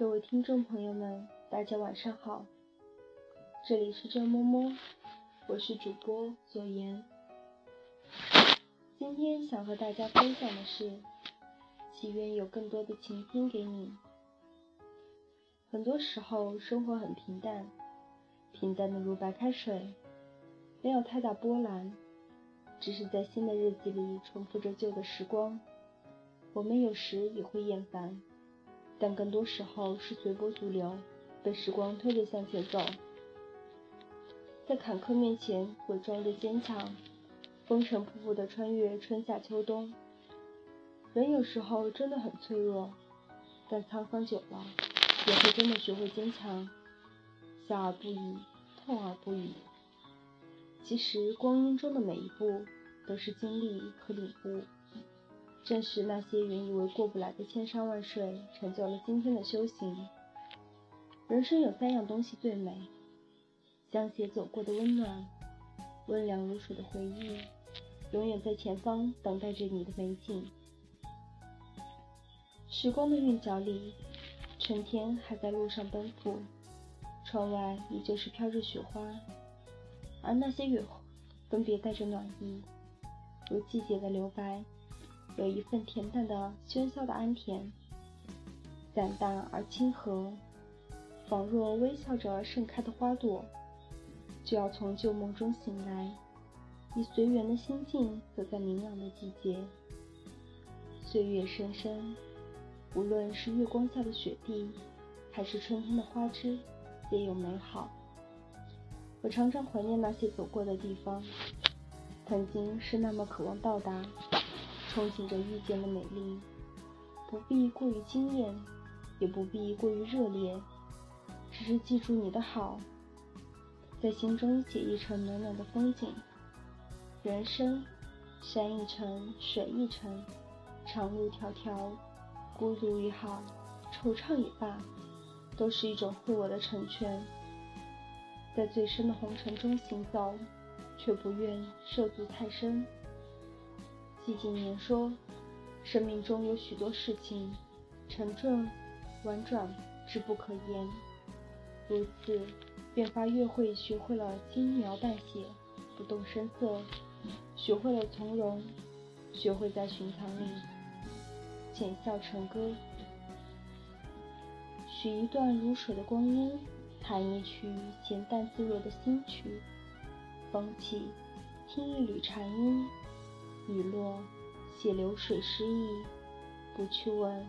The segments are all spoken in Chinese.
各位听众朋友们，大家晚上好，这里是郑摸摸，我是主播左言。今天想和大家分享的是，祈愿有更多的晴天给你。很多时候，生活很平淡，平淡的如白开水，没有太大波澜，只是在新的日子里重复着旧的时光。我们有时也会厌烦，但更多时候是随波逐流，被时光推着向前走。在坎坷面前伪装着坚强，风尘仆仆的穿越春夏秋冬。人有时候真的很脆弱，但沧桑久了，也会真的学会坚强。笑而不语，痛而不语。其实光阴中的每一步，都是经历和领悟。正是那些原以为过不来的千山万水，成就了今天的修行。人生有三样东西最美：相携走过的温暖，温凉如水的回忆，永远在前方等待着你的美景。时光的韵脚里，春天还在路上奔赴，窗外依旧是飘着雪花，而那些雪花分别带着暖意，如季节的留白。有一份恬淡的喧嚣的安恬，淡淡而亲和，仿若微笑着盛开的花朵，就要从旧梦中醒来，以随缘的心境走在明朗的季节。岁月深深，无论是月光下的雪地，还是春天的花枝，皆有美好。我常常怀念那些走过的地方，曾经是那么渴望到达。憧憬着遇见的美丽，不必过于惊艳，也不必过于热烈，只是记住你的好，在心中写一程暖暖的风景。人生，山一程，水一程，长路迢迢，孤独也好，惆怅也罢，都是一种自我的成全。在最深的红尘中行走，却不愿涉足太深。季景年说：“生命中有许多事情，沉重、婉转，之不可言。如此，便发越会学会了轻描淡写，不动声色，学会了从容，学会在寻常里浅笑成歌。许一段如水的光阴，弹一曲恬淡自若的新曲。风起，听一缕禅音。”雨落，写流水诗意。不去问，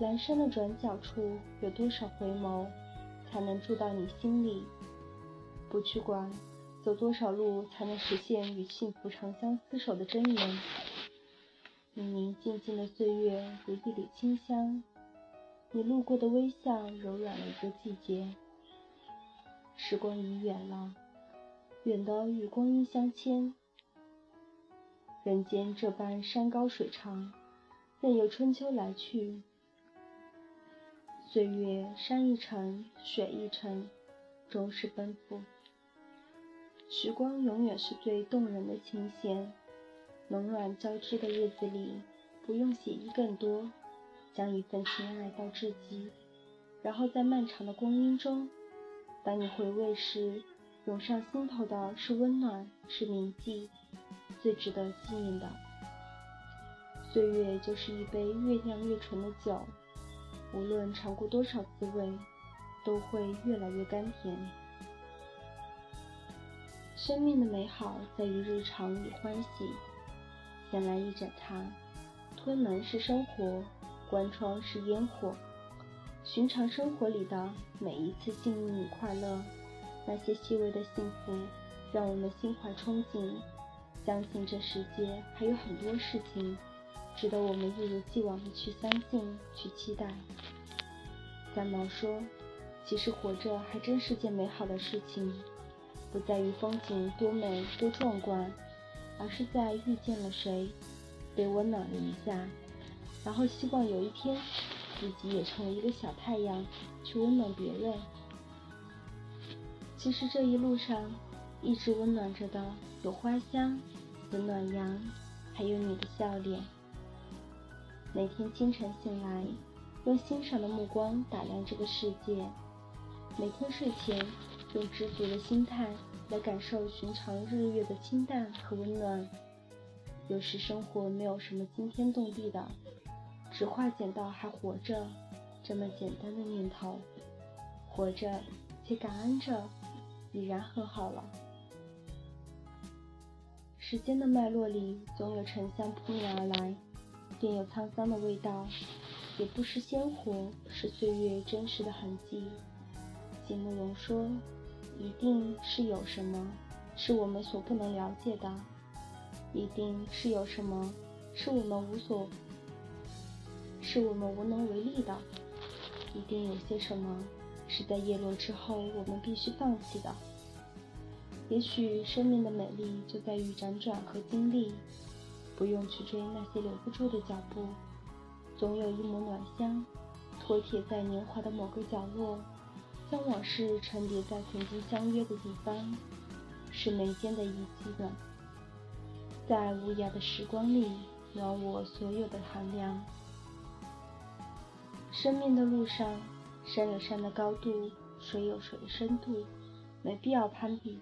阑珊的转角处有多少回眸，才能住到你心里？不去管，走多少路才能实现与幸福长相厮守的真言？宁宁静静的岁月如一缕清香，你路过的微笑柔软了一个季节。时光已远了，远的与光阴相牵。人间这般山高水长，任由春秋来去。岁月山一程，水一程，终是奔赴。时光永远是最动人的琴弦，冷暖交织的日子里，不用写意更多，将一份情爱到至极。然后在漫长的光阴中，当你回味时，涌上心头的是温暖，是铭记。最值得纪念的岁月，就是一杯越酿越醇的酒，无论尝过多少滋味，都会越来越甘甜。生命的美好在于日常与欢喜。先来一盏茶，推门是生活，关窗是烟火。寻常生活里的每一次幸运与快乐，那些细微的幸福，让我们心怀憧憬。相信这世界还有很多事情值得我们一如既往的去相信、去期待。三毛说：“其实活着还真是件美好的事情，不在于风景多美多壮观，而是在遇见了谁，被温暖了一下，然后希望有一天自己也成为一个小太阳，去温暖别人。其实这一路上一直温暖着的有花香。”有暖阳，还有你的笑脸。每天清晨醒来，用欣赏的目光打量这个世界。每天睡前，用知足的心态来感受寻常日月的清淡和温暖。有时生活没有什么惊天动地的，只化简到还活着这么简单的念头，活着且感恩着，已然很好了。时间的脉络里，总有沉香扑面而来，便有沧桑的味道，也不失鲜活，是岁月真实的痕迹。席慕容说：“一定是有什么，是我们所不能了解的；一定是有什么，是我们无所，是我们无能为力的；一定有些什么，是在叶落之后我们必须放弃的。”也许生命的美丽就在于辗转和经历，不用去追那些留不住的脚步，总有一抹暖香，托贴在年华的某个角落，将往事沉叠在曾经相约的地方，是眉间的一记暖，在无涯的时光里暖我所有的寒凉。生命的路上，山有山的高度，水有水的深度，没必要攀比。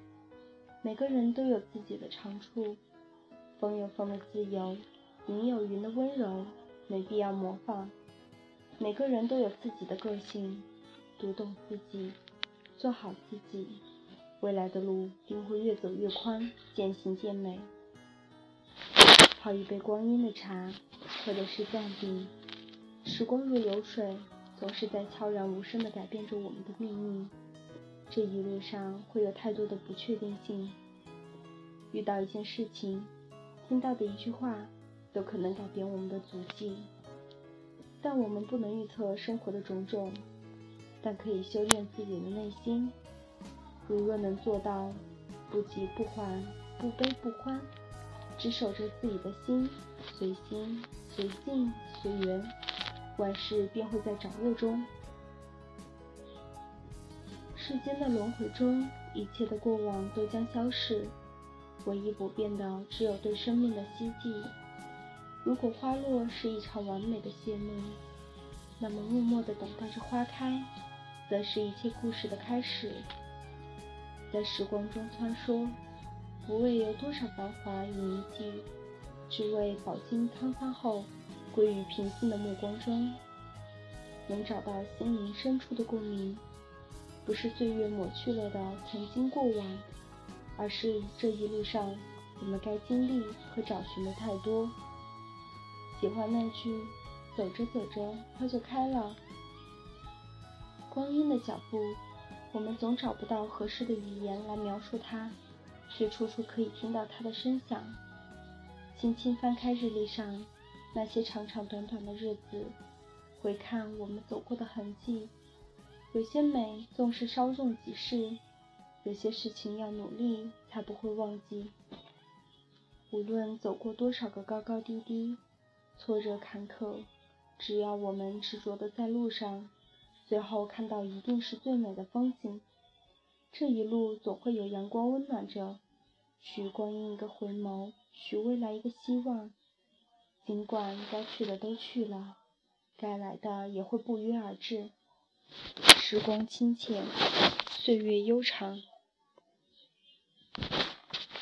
每个人都有自己的长处，风有风的自由，云有云的温柔，没必要模仿。每个人都有自己的个性，读懂自己，做好自己，未来的路定会越走越宽，渐行渐美。泡一杯光阴的茶，喝的是淡定。时光如流水，总是在悄然无声地改变着我们的命运。这一路上会有太多的不确定性，遇到一件事情，听到的一句话，都可能改变我们的足迹。但我们不能预测生活的种种，但可以修炼自己的内心。如若能做到不急不缓、不悲不欢，只守着自己的心，随心随境随缘，万事便会在掌握中。世间的轮回中，一切的过往都将消逝，唯一不变的只有对生命的希冀。如果花落是一场完美的谢幕，那么默默的等待着花开，则是一切故事的开始。在时光中穿梭，不为有多少繁华与迷迹，只为饱经沧桑后，归于平静的目光中，能找到心灵深处的共鸣。不是岁月抹去了的曾经过往，而是这一路上我们该经历和找寻的太多。喜欢那句“走着走着花就开了”。光阴的脚步，我们总找不到合适的语言来描述它，却处处可以听到它的声响。轻轻翻开日历上那些长长短短的日子，回看我们走过的痕迹。有些美纵是稍纵即逝，有些事情要努力才不会忘记。无论走过多少个高高低低、挫折坎坷，只要我们执着的在路上，最后看到一定是最美的风景。这一路总会有阳光温暖着，许光阴一个回眸，许未来一个希望。尽管该去的都去了，该来的也会不约而至。时光清浅，岁月悠长。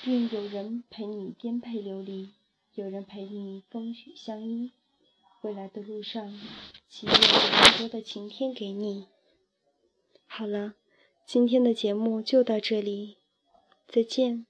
愿有人陪你颠沛流离，有人陪你风雨相依。未来的路上，祈愿有更多的晴天给你。好了，今天的节目就到这里，再见。